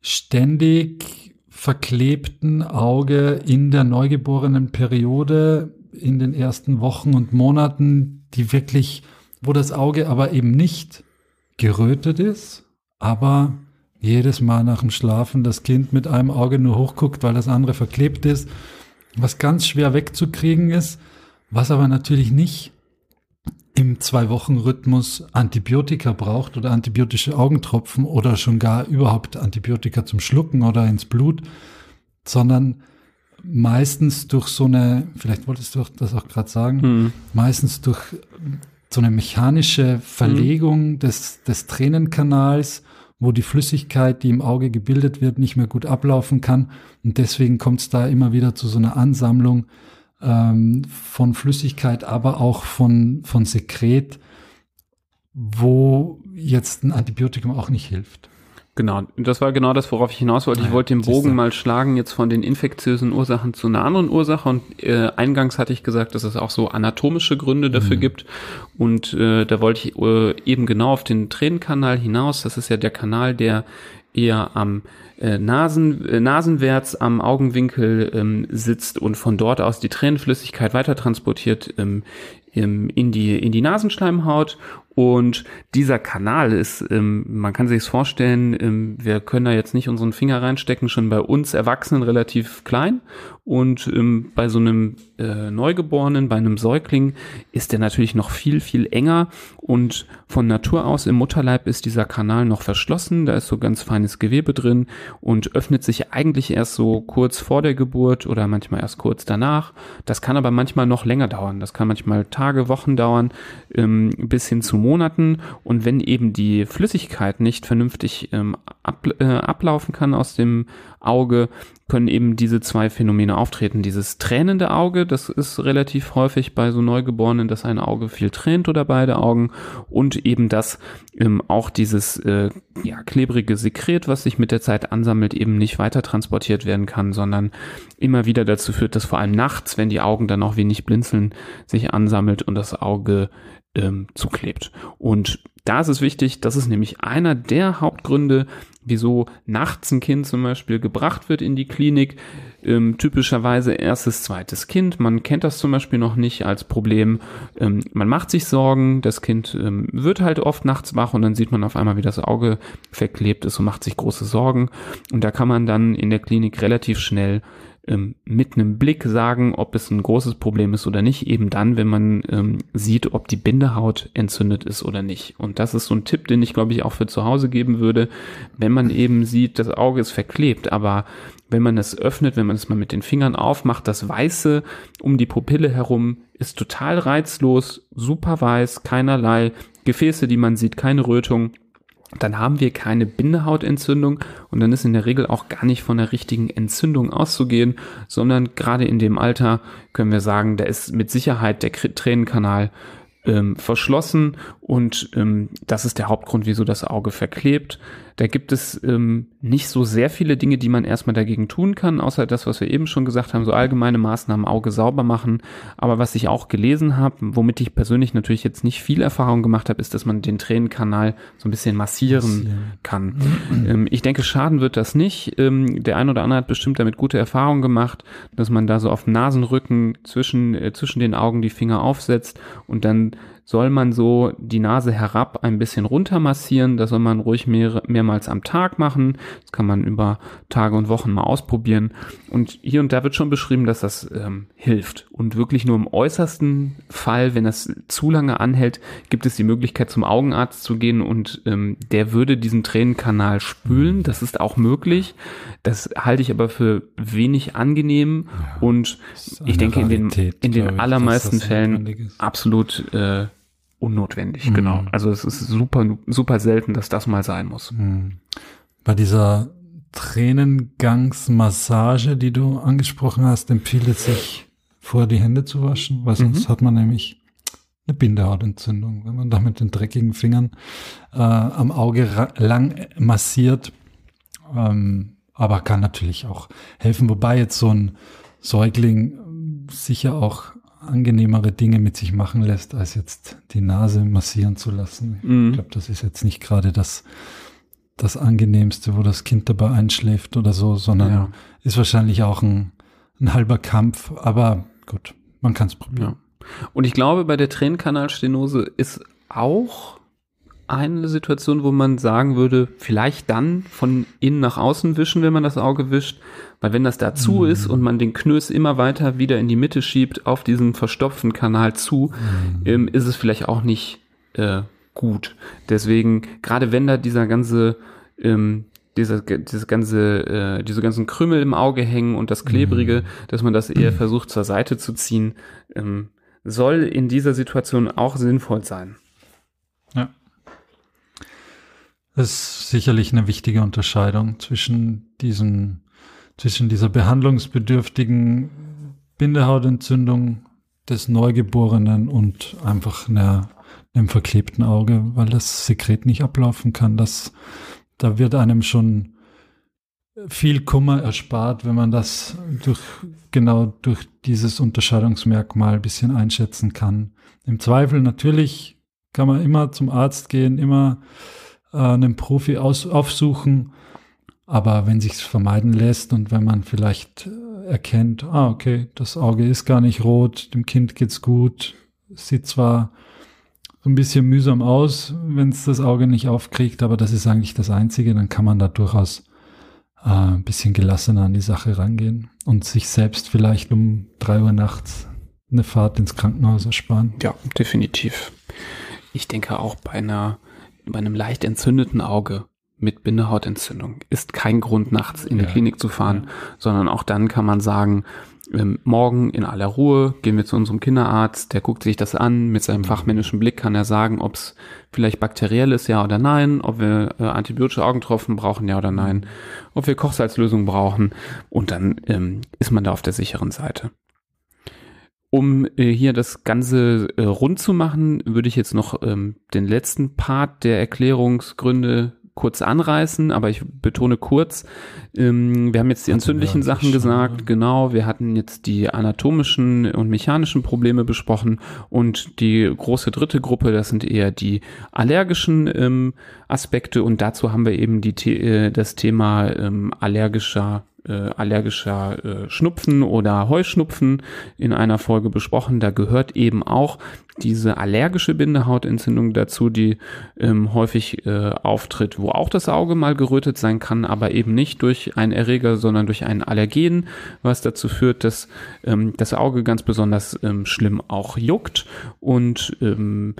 ständig verklebten Auge in der neugeborenen Periode, in den ersten Wochen und Monaten, die wirklich, wo das Auge aber eben nicht gerötet ist, aber jedes Mal nach dem Schlafen das Kind mit einem Auge nur hochguckt, weil das andere verklebt ist, was ganz schwer wegzukriegen ist, was aber natürlich nicht im Zwei-Wochen-Rhythmus Antibiotika braucht oder antibiotische Augentropfen oder schon gar überhaupt Antibiotika zum Schlucken oder ins Blut, sondern meistens durch so eine, vielleicht wolltest du das auch gerade sagen, Hm. meistens durch so eine mechanische Verlegung des, des Tränenkanals, wo die Flüssigkeit, die im Auge gebildet wird, nicht mehr gut ablaufen kann. Und deswegen kommt es da immer wieder zu so einer Ansammlung ähm, von Flüssigkeit, aber auch von, von Sekret, wo jetzt ein Antibiotikum auch nicht hilft. Genau, das war genau das, worauf ich hinaus wollte. Ich Ja, wollte den. Bogen mal schlagen jetzt von den infektiösen Ursachen zu einer anderen Ursache und äh, eingangs hatte ich gesagt, dass es auch so anatomische Gründe dafür gibt und äh, da wollte ich äh, eben genau auf den Tränenkanal hinaus. Das ist ja der Kanal, der eher am äh, Nasen, äh, nasenwärts am Augenwinkel ähm, sitzt und von dort aus die Tränenflüssigkeit weiter transportiert ähm, in die in die Nasenschleimhaut. Und dieser Kanal ist, ähm, man kann sich vorstellen, ähm, wir können da jetzt nicht unseren Finger reinstecken, schon bei uns Erwachsenen relativ klein. Und ähm, bei so einem äh, Neugeborenen, bei einem Säugling ist der natürlich noch viel, viel enger. Und von Natur aus im Mutterleib ist dieser Kanal noch verschlossen, da ist so ganz feines Gewebe drin und öffnet sich eigentlich erst so kurz vor der Geburt oder manchmal erst kurz danach. Das kann aber manchmal noch länger dauern, das kann manchmal Tage, Wochen dauern, ähm, bis hin zu Monaten. Und wenn eben die Flüssigkeit nicht vernünftig ähm, ab, äh, ablaufen kann aus dem Auge, können eben diese zwei Phänomene auftreten. Dieses tränende Auge, das ist relativ häufig bei so Neugeborenen, dass ein Auge viel tränt oder beide Augen und eben das ähm, auch dieses äh, ja, klebrige Sekret, was sich mit der Zeit ansammelt, eben nicht weiter transportiert werden kann, sondern immer wieder dazu führt, dass vor allem nachts, wenn die Augen dann auch wenig blinzeln, sich ansammelt und das Auge ähm, zuklebt. Und da ist es wichtig, das ist nämlich einer der Hauptgründe, wieso nachts ein Kind zum Beispiel gebracht wird in die Klinik. Ähm, typischerweise erstes, zweites Kind. Man kennt das zum Beispiel noch nicht als Problem. Ähm, man macht sich Sorgen. Das Kind ähm, wird halt oft nachts wach und dann sieht man auf einmal, wie das Auge verklebt ist und macht sich große Sorgen. Und da kann man dann in der Klinik relativ schnell ähm, mit einem Blick sagen, ob es ein großes Problem ist oder nicht, eben dann, wenn man ähm, sieht, ob die Bindehaut entzündet ist oder nicht. Und das ist so ein Tipp, den ich glaube ich auch für zu Hause geben würde, wenn man eben sieht, das Auge ist verklebt, aber wenn man es öffnet, wenn man es mal mit den Fingern aufmacht, das Weiße um die Pupille herum ist total reizlos, super weiß, keinerlei Gefäße, die man sieht, keine Rötung dann haben wir keine Bindehautentzündung und dann ist in der Regel auch gar nicht von der richtigen Entzündung auszugehen, sondern gerade in dem Alter können wir sagen, da ist mit Sicherheit der Tränenkanal ähm, verschlossen Und ähm, das ist der Hauptgrund, wieso das Auge verklebt. Da gibt es ähm, nicht so sehr viele Dinge, die man erstmal dagegen tun kann, außer das, was wir eben schon gesagt haben, so allgemeine Maßnahmen, Auge sauber machen. Aber was ich auch gelesen habe, womit ich persönlich natürlich jetzt nicht viel Erfahrung gemacht habe, ist, dass man den Tränenkanal so ein bisschen massieren, massieren. kann. ähm, ich denke, schaden wird das nicht. Ähm, der ein oder andere hat bestimmt damit gute Erfahrungen gemacht, dass man da so auf dem Nasenrücken zwischen, äh, zwischen den Augen die Finger aufsetzt und dann soll man so die Nase herab ein bisschen runter massieren. Das soll man ruhig mehr, mehrmals am Tag machen. Das kann man über Tage und Wochen mal ausprobieren. Und hier und da wird schon beschrieben, dass das ähm, hilft. Und wirklich nur im äußersten Fall, wenn das zu lange anhält, gibt es die Möglichkeit zum Augenarzt zu gehen und ähm, der würde diesen Tränenkanal spülen. Das ist auch möglich. Das halte ich aber für wenig angenehm ja, und ich denke Rarität, in den, in den allermeisten Fällen absolut äh, unnotwendig, mhm. genau. Also es ist super, super selten, dass das mal sein muss. Mhm. Bei dieser Tränengangsmassage, die du angesprochen hast, empfiehlt es sich, vorher die Hände zu waschen, weil sonst mhm. hat man nämlich eine Bindehautentzündung, wenn man da mit den dreckigen Fingern äh, am Auge lang massiert. Ähm, aber kann natürlich auch helfen, wobei jetzt so ein Säugling sicher auch angenehmere Dinge mit sich machen lässt, als jetzt die Nase massieren zu lassen. Mhm. Ich glaube, das ist jetzt nicht gerade das, das angenehmste, wo das Kind dabei einschläft oder so, sondern ja. ist wahrscheinlich auch ein, ein halber Kampf. Aber gut, man kann es probieren. Ja. Und ich glaube, bei der Tränenkanalstenose ist auch eine Situation, wo man sagen würde, vielleicht dann von innen nach außen wischen, wenn man das Auge wischt, weil wenn das da zu mhm. ist und man den Knöß immer weiter wieder in die Mitte schiebt, auf diesen verstopften Kanal zu, mhm. ähm, ist es vielleicht auch nicht äh, gut. Deswegen, gerade wenn da dieser ganze ähm, dieser, dieses ganze, äh, diese ganzen Krümel im Auge hängen und das Klebrige, mhm. dass man das eher versucht zur Seite zu ziehen, ähm, soll in dieser Situation auch sinnvoll sein. Ja. Das ist sicherlich eine wichtige Unterscheidung zwischen diesen zwischen dieser behandlungsbedürftigen Bindehautentzündung des Neugeborenen und einfach einer, einem verklebten Auge, weil das Sekret nicht ablaufen kann. Das, da wird einem schon viel Kummer erspart, wenn man das durch, genau durch dieses Unterscheidungsmerkmal ein bisschen einschätzen kann. Im Zweifel natürlich kann man immer zum Arzt gehen, immer einen Profi aus, aufsuchen aber wenn sich's vermeiden lässt und wenn man vielleicht äh, erkennt, ah, okay, das Auge ist gar nicht rot, dem Kind geht's gut, sieht zwar so ein bisschen mühsam aus, wenn es das Auge nicht aufkriegt, aber das ist eigentlich das Einzige, dann kann man da durchaus äh, ein bisschen gelassener an die Sache rangehen und sich selbst vielleicht um drei Uhr nachts eine Fahrt ins Krankenhaus ersparen. Ja, definitiv. Ich denke auch bei einer, bei einem leicht entzündeten Auge mit Bindehautentzündung ist kein Grund, nachts in die Klinik zu fahren, sondern auch dann kann man sagen, ähm, morgen in aller Ruhe gehen wir zu unserem Kinderarzt, der guckt sich das an, mit seinem fachmännischen Blick kann er sagen, ob es vielleicht bakteriell ist, ja oder nein, ob wir äh, antibiotische Augentropfen brauchen, ja oder nein, ob wir Kochsalzlösung brauchen. Und dann ähm, ist man da auf der sicheren Seite. Um äh, hier das Ganze äh, rund zu machen, würde ich jetzt noch ähm, den letzten Part der Erklärungsgründe kurz anreißen, aber ich betone kurz. Ähm, wir haben jetzt die entzündlichen Sachen gesagt, schon, genau. Wir hatten jetzt die anatomischen und mechanischen Probleme besprochen und die große dritte Gruppe, das sind eher die allergischen ähm, Aspekte und dazu haben wir eben die, äh, das Thema ähm, allergischer äh, allergischer äh, Schnupfen oder Heuschnupfen in einer Folge besprochen. Da gehört eben auch diese allergische Bindehautentzündung dazu, die ähm, häufig äh, auftritt, wo auch das Auge mal gerötet sein kann, aber eben nicht durch einen Erreger, sondern durch einen Allergen, was dazu führt, dass ähm, das Auge ganz besonders ähm, schlimm auch juckt und ähm,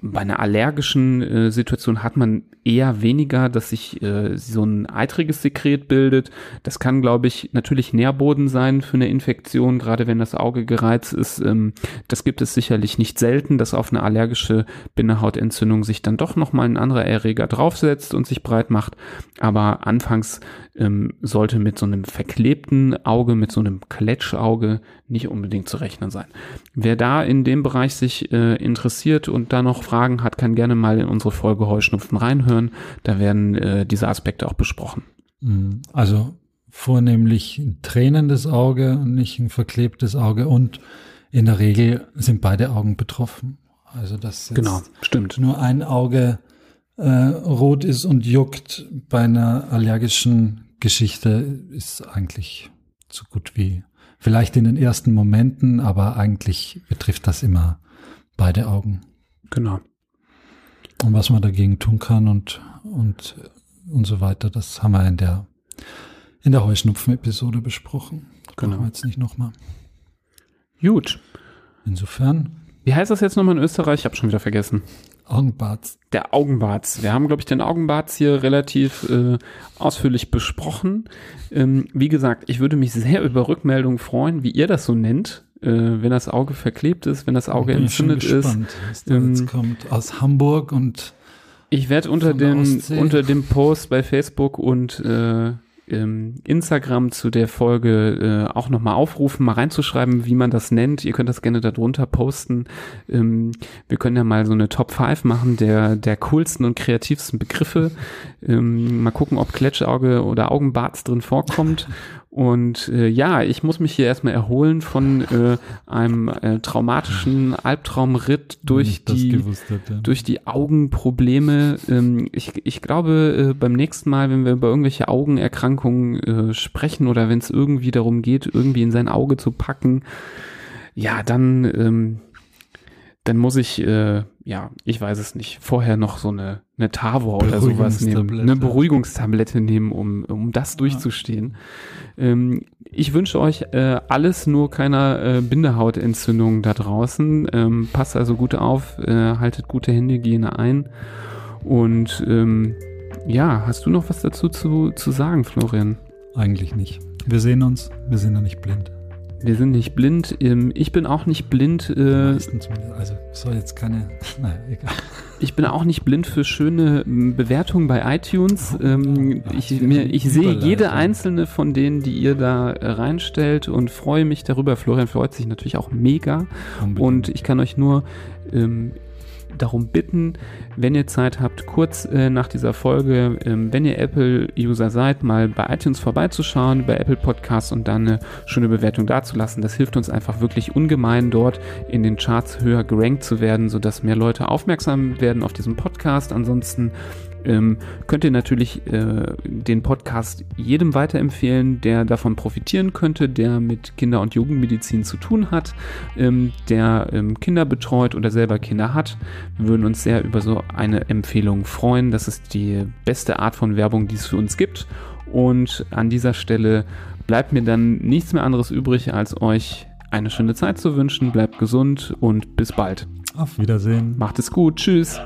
bei einer allergischen äh, Situation hat man eher weniger, dass sich äh, so ein eitriges Sekret bildet. Das kann, glaube ich, natürlich Nährboden sein für eine Infektion, gerade wenn das Auge gereizt ist. Ähm, das gibt es sicherlich nicht selten, dass auf eine allergische Bindehautentzündung sich dann doch nochmal ein anderer Erreger draufsetzt und sich breit macht. Aber anfangs ähm, sollte mit so einem verklebten Auge, mit so einem Kletschauge nicht unbedingt zu rechnen sein. Wer da in dem Bereich sich äh, interessiert und da noch Fragen hat, kann gerne mal in unsere Folge Heuschnupfen reinhören. Da werden äh, diese Aspekte auch besprochen. Mhm. Also vornehmlich ein tränendes Auge und nicht ein verklebtes Auge und in der Regel sind beide Augen betroffen. Also das genau stimmt. Nur ein Auge äh, rot ist und juckt bei einer allergischen Geschichte ist eigentlich so gut wie vielleicht in den ersten Momenten, aber eigentlich betrifft das immer beide Augen. Genau. Und was man dagegen tun kann und und und so weiter, das haben wir in der in der Heuschnupfen-Episode besprochen. Das genau. Wir jetzt nicht nochmal. Gut. Insofern. Wie heißt das jetzt nochmal in Österreich? Ich habe schon wieder vergessen. Augenbarts. Der Augenbarts. Wir haben, glaube ich, den Augenbarts hier relativ äh, ausführlich besprochen. Ähm, wie gesagt, ich würde mich sehr über Rückmeldungen freuen, wie ihr das so nennt. Äh, wenn das Auge verklebt ist, wenn das Auge entzündet ist. Was ähm, kommt aus Hamburg und ich werde unter dem unter dem Post bei Facebook und äh, Instagram zu der Folge äh, auch nochmal aufrufen, mal reinzuschreiben, wie man das nennt. Ihr könnt das gerne darunter posten. Ähm, wir können ja mal so eine Top 5 machen der, der coolsten und kreativsten Begriffe. Ähm, mal gucken, ob Kletschauge oder Augenbarts drin vorkommt. Und äh, ja, ich muss mich hier erstmal erholen von äh, einem äh, traumatischen Albtraumritt durch die durch die Augenprobleme. Ähm, ich, ich glaube, äh, beim nächsten Mal, wenn wir über irgendwelche Augenerkrankungen äh, sprechen oder wenn es irgendwie darum geht, irgendwie in sein Auge zu packen, ja, dann ähm, dann muss ich, äh, ja, ich weiß es nicht, vorher noch so eine, eine Tavor oder sowas nehmen, eine Beruhigungstablette nehmen, um, um das durchzustehen. Ähm, ich wünsche euch äh, alles, nur keiner äh, Bindehautentzündung da draußen. Ähm, passt also gut auf, äh, haltet gute Händehygiene ein. Und ähm, ja, hast du noch was dazu zu, zu sagen, Florian? Eigentlich nicht. Wir sehen uns, wir sind ja nicht blind. Wir sind nicht blind. Ähm, ich bin auch nicht blind. Äh, also soll jetzt keine. Naja, egal. Ich bin auch nicht blind für schöne Bewertungen bei iTunes. Ähm, ich, mir, ich sehe jede einzelne von denen, die ihr da äh, reinstellt und freue mich darüber. Florian freut sich natürlich auch mega. Unbedingt. Und ich kann euch nur ähm, darum bitten, wenn ihr Zeit habt, kurz äh, nach dieser Folge, ähm, wenn ihr Apple-User seid, mal bei iTunes vorbeizuschauen, bei Apple Podcasts und dann eine schöne Bewertung dazulassen. Das hilft uns einfach wirklich ungemein, dort in den Charts höher gerankt zu werden, sodass mehr Leute aufmerksam werden auf diesen Podcast. Ansonsten ähm, könnt ihr natürlich äh, den Podcast jedem weiterempfehlen, der davon profitieren könnte, der mit Kinder- und Jugendmedizin zu tun hat, ähm, der ähm, Kinder betreut oder selber Kinder hat. Wir würden uns sehr über so eine Empfehlung freuen. Das ist die beste Art von Werbung, die es für uns gibt. Und an dieser Stelle bleibt mir dann nichts mehr anderes übrig, als euch eine schöne Zeit zu wünschen. Bleibt gesund und bis bald. Auf Wiedersehen. Macht es gut. Tschüss.